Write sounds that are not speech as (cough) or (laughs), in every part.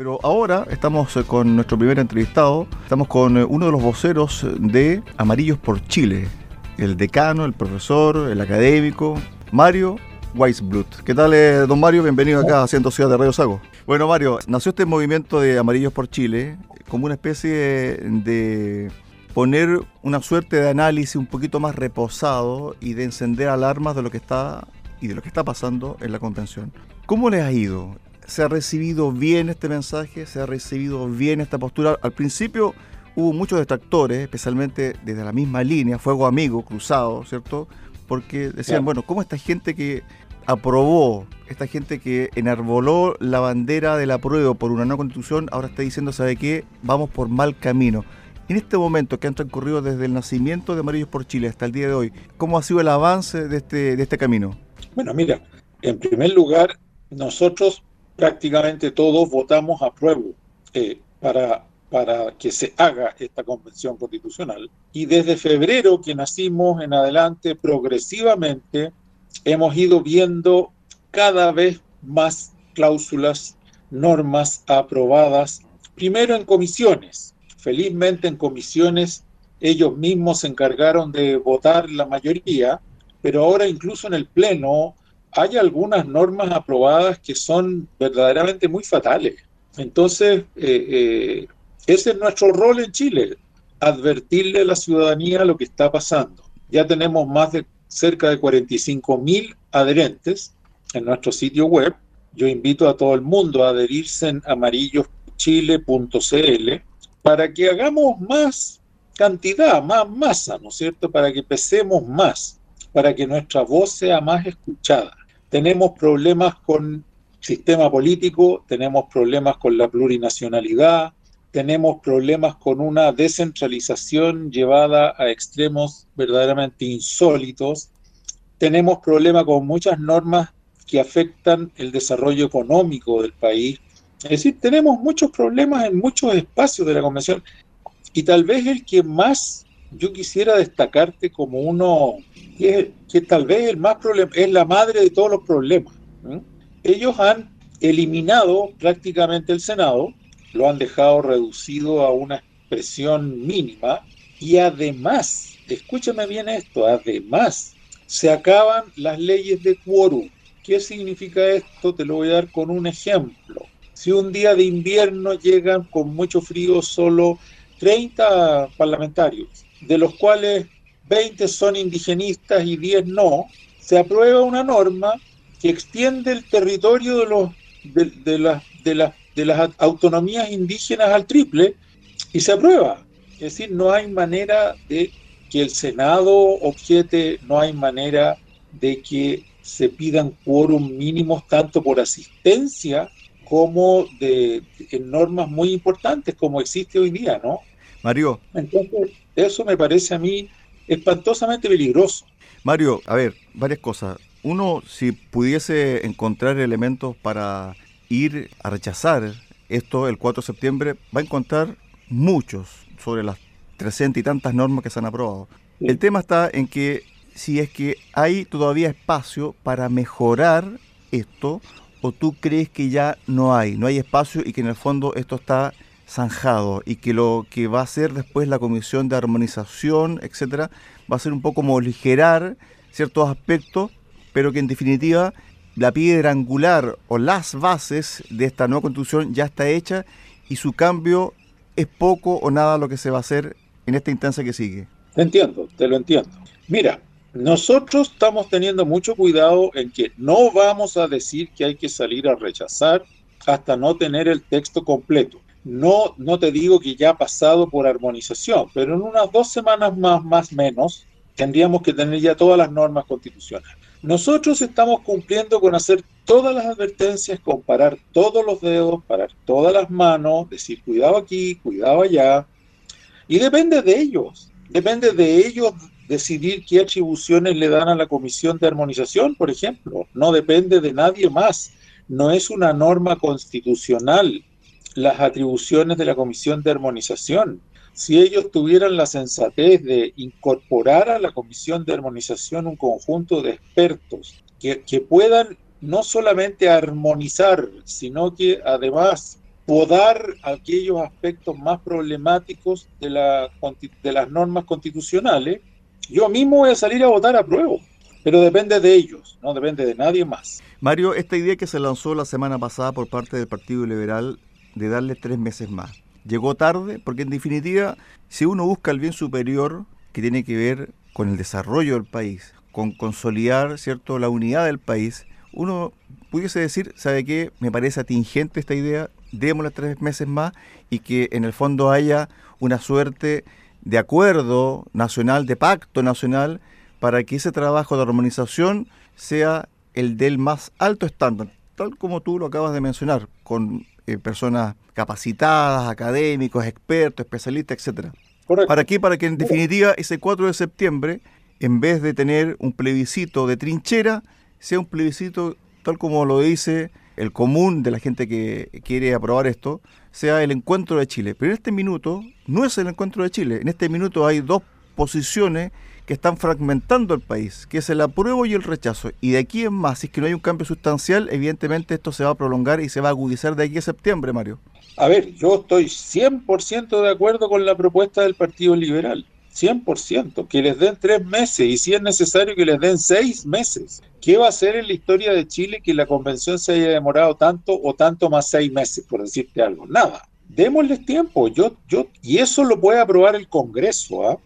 Pero ahora estamos eh, con nuestro primer entrevistado, estamos con eh, uno de los voceros de Amarillos por Chile, el decano, el profesor, el académico, Mario Weisblut. ¿Qué tal, eh, don Mario? Bienvenido acá a Ciento Ciudad de Radio Sago. Bueno, Mario, nació este movimiento de Amarillos por Chile como una especie de poner una suerte de análisis un poquito más reposado y de encender alarmas de lo que está y de lo que está pasando en la convención. ¿Cómo les ha ido? ¿Se ha recibido bien este mensaje? ¿Se ha recibido bien esta postura? Al principio hubo muchos detractores, especialmente desde la misma línea, fuego amigo, cruzado, ¿cierto? Porque decían, bueno, ¿cómo esta gente que aprobó, esta gente que enarboló la bandera del apruebo por una nueva constitución, ahora está diciendo, ¿sabe qué? Vamos por mal camino. En este momento que han transcurrido desde el nacimiento de Amarillos por Chile hasta el día de hoy, ¿cómo ha sido el avance de este, de este camino? Bueno, mira, en primer lugar, nosotros prácticamente todos votamos a prueba eh, para, para que se haga esta convención constitucional. Y desde febrero que nacimos en adelante, progresivamente, hemos ido viendo cada vez más cláusulas, normas aprobadas, primero en comisiones. Felizmente en comisiones ellos mismos se encargaron de votar la mayoría, pero ahora incluso en el Pleno hay algunas normas aprobadas que son verdaderamente muy fatales. Entonces, eh, eh, ese es nuestro rol en Chile, advertirle a la ciudadanía lo que está pasando. Ya tenemos más de cerca de 45 mil adherentes en nuestro sitio web. Yo invito a todo el mundo a adherirse en amarilloschile.cl para que hagamos más cantidad, más masa, ¿no es cierto? Para que pesemos más, para que nuestra voz sea más escuchada tenemos problemas con sistema político, tenemos problemas con la plurinacionalidad, tenemos problemas con una descentralización llevada a extremos verdaderamente insólitos, tenemos problemas con muchas normas que afectan el desarrollo económico del país. Es decir, tenemos muchos problemas en muchos espacios de la Convención y tal vez el que más yo quisiera destacarte como uno que, tal vez el más problema, es la madre de todos los problemas. Ellos han eliminado prácticamente el Senado, lo han dejado reducido a una expresión mínima y además, escúchame bien esto, además se acaban las leyes de quórum. ¿Qué significa esto? Te lo voy a dar con un ejemplo. Si un día de invierno llegan con mucho frío solo 30 parlamentarios, de los cuales 20 son indigenistas y 10 no, se aprueba una norma que extiende el territorio de, los, de, las, de, las, de las autonomías indígenas al triple y se aprueba. Es decir, no hay manera de que el Senado objete, no hay manera de que se pidan quórum mínimos tanto por asistencia como de, en normas muy importantes como existe hoy día, ¿no? Mario. Entonces, eso me parece a mí espantosamente peligroso. Mario, a ver, varias cosas. Uno, si pudiese encontrar elementos para ir a rechazar esto el 4 de septiembre, va a encontrar muchos sobre las 300 y tantas normas que se han aprobado. El tema está en que si es que hay todavía espacio para mejorar esto, o tú crees que ya no hay, no hay espacio y que en el fondo esto está zanjado y que lo que va a hacer después la comisión de armonización, etcétera, va a ser un poco como aligerar ciertos aspectos, pero que en definitiva la piedra angular o las bases de esta nueva constitución ya está hecha y su cambio es poco o nada lo que se va a hacer en esta instancia que sigue. Te entiendo, te lo entiendo. Mira, nosotros estamos teniendo mucho cuidado en que no vamos a decir que hay que salir a rechazar hasta no tener el texto completo. No, no te digo que ya ha pasado por armonización, pero en unas dos semanas más, más menos, tendríamos que tener ya todas las normas constitucionales. Nosotros estamos cumpliendo con hacer todas las advertencias, comparar todos los dedos, parar todas las manos, decir cuidado aquí, cuidado allá. Y depende de ellos, depende de ellos decidir qué atribuciones le dan a la Comisión de Armonización, por ejemplo. No depende de nadie más. No es una norma constitucional las atribuciones de la Comisión de Armonización. Si ellos tuvieran la sensatez de incorporar a la Comisión de Armonización un conjunto de expertos que, puedan no solamente armonizar, sino que además podar aquellos aspectos más problemáticos de, la, de las normas constitucionales, yo mismo voy a salir a votar a prueba. Pero depende de ellos, no depende de nadie más. Mario, esta idea que se lanzó la semana pasada por parte del Partido Liberal de darle tres meses más, llegó tarde porque en definitiva, si uno busca el bien superior que tiene que ver con el desarrollo del país, con consolidar cierto la unidad del país, uno pudiese decir, ¿sabe qué? Me parece atingente esta idea, démosle tres meses más y que en el fondo haya una suerte de acuerdo nacional, de pacto nacional para que ese trabajo de armonización sea el del más alto estándar, tal como tú lo acabas de mencionar, con eh, personas capacitadas, académicos, expertos, especialistas, etcétera. ¿Para qué? Para que en definitiva ese 4 de septiembre, en vez de tener un plebiscito de trinchera, sea un plebiscito tal como lo dice el común de la gente que quiere aprobar esto, sea el encuentro de Chile. Pero en este minuto no es el encuentro de Chile. En este minuto hay dos posiciones que están fragmentando el país, que es el apruebo y el rechazo. Y de aquí en más, si es que no hay un cambio sustancial, evidentemente esto se va a prolongar y se va a agudizar de aquí a septiembre, Mario. A ver, yo estoy 100% de acuerdo con la propuesta del Partido Liberal. 100%, que les den tres meses y si es necesario que les den seis meses. ¿Qué va a hacer en la historia de Chile que la convención se haya demorado tanto o tanto más seis meses, por decirte algo? Nada. Démosles tiempo. Yo, yo, y eso lo puede aprobar el Congreso. ¿ah?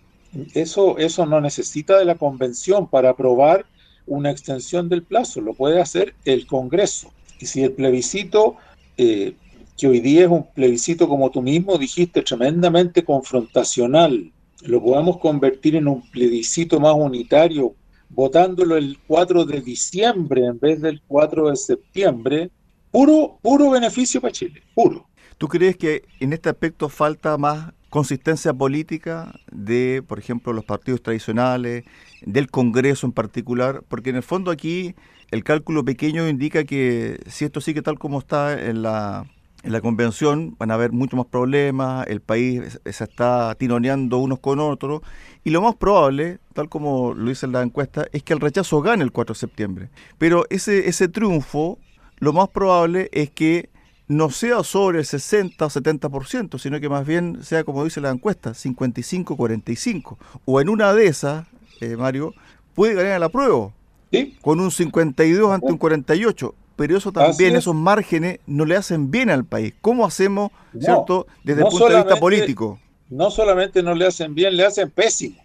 Eso, eso no necesita de la convención para aprobar una extensión del plazo, lo puede hacer el Congreso. Y si el plebiscito, eh, que hoy día es un plebiscito, como tú mismo dijiste, tremendamente confrontacional, lo podemos convertir en un plebiscito más unitario, votándolo el 4 de diciembre en vez del 4 de septiembre, puro, puro beneficio para Chile, puro. ¿Tú crees que en este aspecto falta más consistencia política de, por ejemplo, los partidos tradicionales, del Congreso en particular, porque en el fondo aquí el cálculo pequeño indica que si esto sigue tal como está en la, en la convención, van a haber muchos más problemas, el país se está tironeando unos con otros, y lo más probable, tal como lo dice la encuesta, es que el rechazo gane el 4 de septiembre. Pero ese, ese triunfo, lo más probable es que no sea sobre el 60 o 70%, sino que más bien sea, como dice la encuesta, 55-45. O en una de esas, eh, Mario, puede ganar la prueba. ¿Sí? Con un 52 ante un 48. Pero eso también, esos márgenes, no le hacen bien al país. ¿Cómo hacemos, cierto, desde el punto de vista político? No solamente no le hacen bien, le hacen pésimo.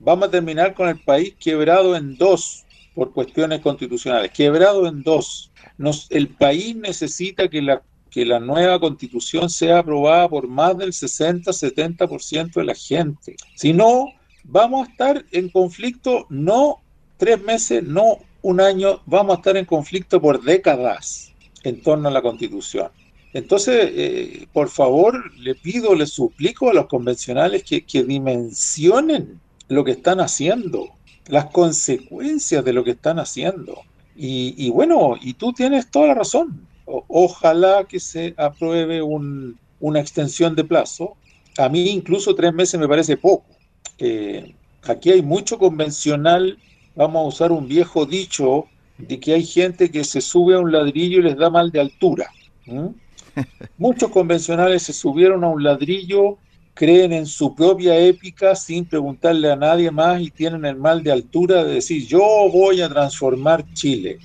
Vamos a terminar con el país quebrado en dos por cuestiones constitucionales. Quebrado en dos. Nos, el país necesita que la que la nueva constitución sea aprobada por más del 60-70% de la gente. Si no, vamos a estar en conflicto no tres meses, no un año, vamos a estar en conflicto por décadas en torno a la constitución. Entonces, eh, por favor, le pido, le suplico a los convencionales que, dimensionen lo que están haciendo, las consecuencias de lo que están haciendo. y, bueno, y tú tienes toda la razón ojalá que se apruebe una extensión de plazo. A mí incluso tres meses me parece poco. Eh, aquí hay mucho convencional, vamos a usar un viejo dicho de que hay gente que se sube a un ladrillo y les da mal de altura. (laughs) Muchos convencionales se subieron a un ladrillo, creen en su propia épica sin preguntarle a nadie más y tienen el mal de altura de decir yo voy a transformar Chile.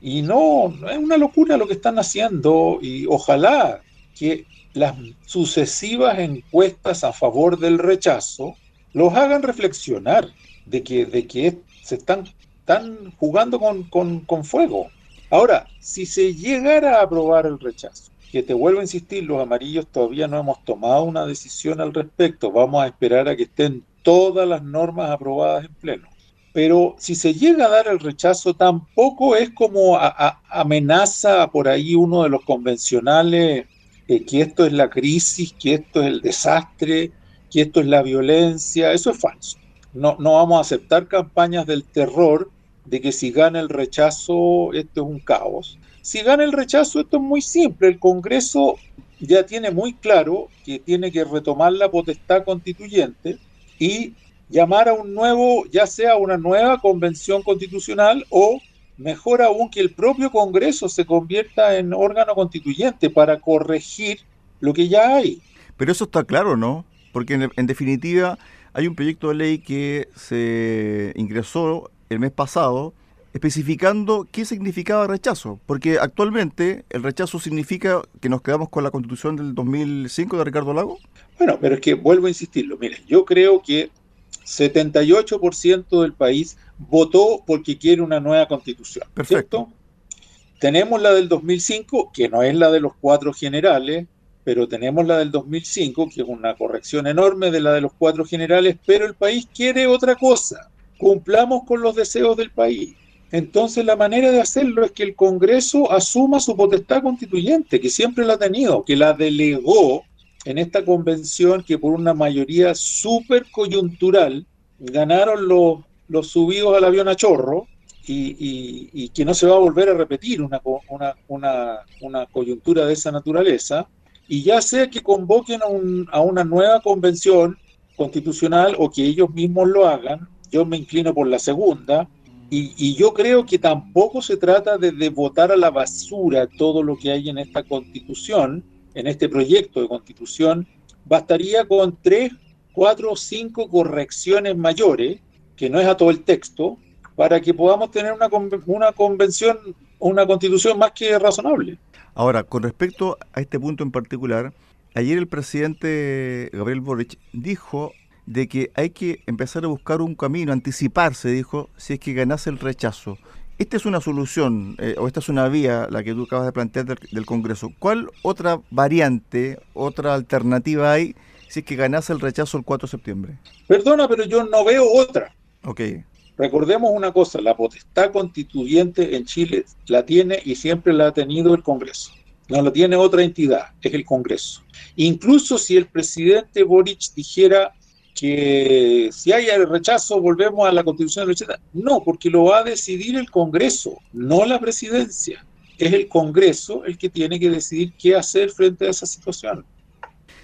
Y no, es una locura lo que están haciendo y ojalá que las sucesivas encuestas a favor del rechazo los hagan reflexionar de que, de que se están, están jugando con, con fuego. Ahora, si se llegara a aprobar el rechazo, que te vuelvo a insistir, los amarillos todavía no hemos tomado una decisión al respecto, vamos a esperar a que estén todas las normas aprobadas en pleno pero si se llega a dar el rechazo, tampoco es como amenaza por ahí uno de los convencionales eh, que esto es la crisis, que esto es el desastre, que esto es la violencia. Eso es falso. No, no vamos a aceptar campañas del terror de que si gana el rechazo, esto es un caos. Si gana el rechazo, esto es muy simple. El Congreso ya tiene muy claro que tiene que retomar la potestad constituyente y llamar a un nuevo, ya sea una nueva convención constitucional o mejor aún que el propio Congreso se convierta en órgano constituyente para corregir lo que ya hay. Pero eso está claro, ¿no? Porque en, definitiva hay un proyecto de ley que se ingresó el mes pasado especificando qué significaba rechazo, porque actualmente el rechazo significa que nos quedamos con la constitución del 2005 de Ricardo Lago. Bueno, pero es que vuelvo a insistirlo, miren, yo creo que 78% del país votó porque quiere una nueva constitución. Perfecto. Tenemos la del 2005, que no es la de los cuatro generales, pero tenemos la del 2005, que es una corrección enorme de la de los cuatro generales, pero el país quiere otra cosa. Cumplamos con los deseos del país. Entonces la manera de hacerlo es que el Congreso asuma su potestad constituyente, que siempre la ha tenido, que la delegó en esta convención que por una mayoría súper coyuntural ganaron los, los subidos al avión a chorro y, que no se va a volver a repetir una, una, coyuntura de esa naturaleza, y ya sea que convoquen a, una nueva convención constitucional o que ellos mismos lo hagan, yo me inclino por la segunda, y, y, yo creo que tampoco se trata de, de, votar a la basura todo lo que hay en esta constitución, en este proyecto de constitución, bastaría con tres, cuatro o cinco correcciones mayores, que no es a todo el texto, para que podamos tener una, una convención, una constitución más que razonable. Ahora, con respecto a este punto en particular, ayer el presidente Gabriel Boric dijo de que hay que empezar a buscar un camino, anticiparse, dijo, si es que ganase el rechazo. Esta es una solución, eh, o esta es una vía, la que tú acabas de plantear del, Congreso. ¿Cuál otra variante, otra alternativa hay si es que ganase el rechazo el 4 de septiembre? Perdona, pero yo no veo otra. Ok. Recordemos una cosa, la potestad constituyente en Chile la tiene y siempre la ha tenido el Congreso. No la tiene otra entidad, es el Congreso. Incluso si el presidente Boric dijera que si hay el rechazo volvemos a la constitución del 80. No, porque lo va a decidir el Congreso, no la presidencia. Es el Congreso el que tiene que decidir qué hacer frente a esa situación.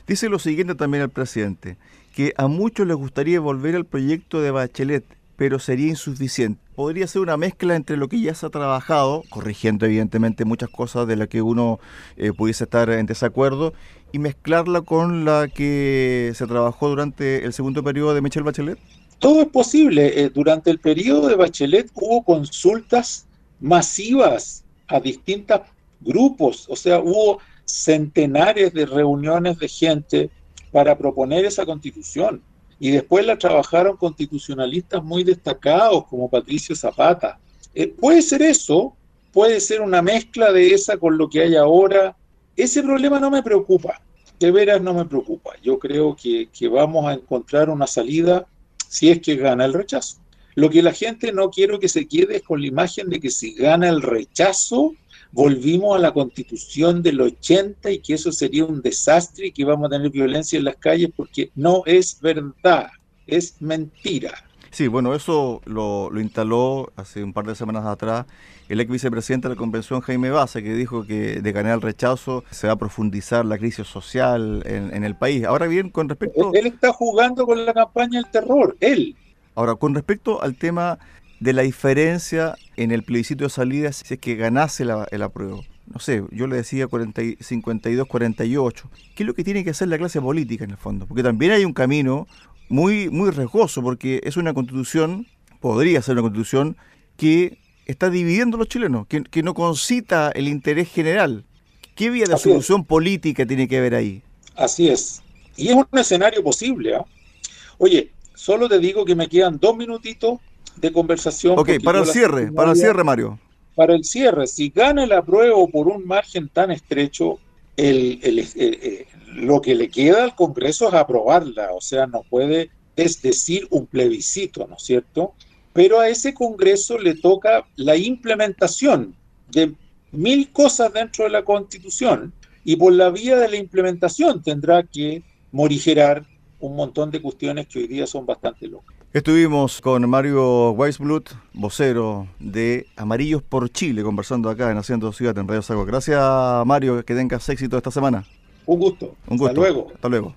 Dice lo siguiente también el presidente, que a muchos les gustaría volver al proyecto de Bachelet, pero sería insuficiente. Podría ser una mezcla entre lo que ya se ha trabajado, corrigiendo evidentemente muchas cosas de las que uno eh, pudiese estar en desacuerdo, y mezclarla con la que se trabajó durante el segundo periodo de Michelle Bachelet? Todo es posible. Eh, durante el periodo de Bachelet hubo consultas masivas a distintos grupos, o sea, hubo centenares de reuniones de gente para proponer esa constitución. Y después la trabajaron constitucionalistas muy destacados como Patricio Zapata. Eh, puede ser eso, puede ser una mezcla de esa con lo que hay ahora, ese problema no me preocupa, de veras no me preocupa. Yo creo que, vamos a encontrar una salida si es que gana el rechazo. Lo que la gente no quiero que se quede es con la imagen de que si gana el rechazo, volvimos a la constitución del 80 y que eso sería un desastre y que vamos a tener violencia en las calles porque no es verdad, es mentira. Sí, bueno, eso lo, instaló hace un par de semanas atrás el ex vicepresidente de la convención, Jaime Baza, que dijo que de ganar el rechazo se va a profundizar la crisis social en, el país. Ahora bien, con respecto... Él, está jugando con la campaña del terror, él. Ahora, con respecto al tema de la diferencia en el plebiscito de salida, si es que ganase la, el apruebo. No sé, yo le decía 52-48. ¿Qué es lo que tiene que hacer la clase política en el fondo? Porque también hay un camino muy, muy riesgoso, porque es una constitución, podría ser una constitución que está dividiendo a los chilenos, que, no concita el interés general. ¿Qué vía de solución política tiene que haber ahí? Así es. Y es un escenario posible. ¿ah? Oye, solo te digo que me quedan dos minutitos de conversación. Ok, para el cierre, para el cierre, Mario. Para el cierre, si gana el apruebo por un margen tan estrecho, el, el, lo que le queda al Congreso es aprobarla, o sea, no puede es decir un plebiscito, ¿no es cierto? Pero a ese Congreso le toca la implementación de mil cosas dentro de la Constitución y por la vía de la implementación tendrá que morigerar un montón de cuestiones que hoy día son bastante locas. Estuvimos con Mario Weisblut, vocero de Amarillos por Chile, conversando acá en Haciendo Ciudad en Radio Sago. Gracias, Mario, que tengas éxito esta semana. Un gusto. Un gusto. Hasta luego. Hasta luego.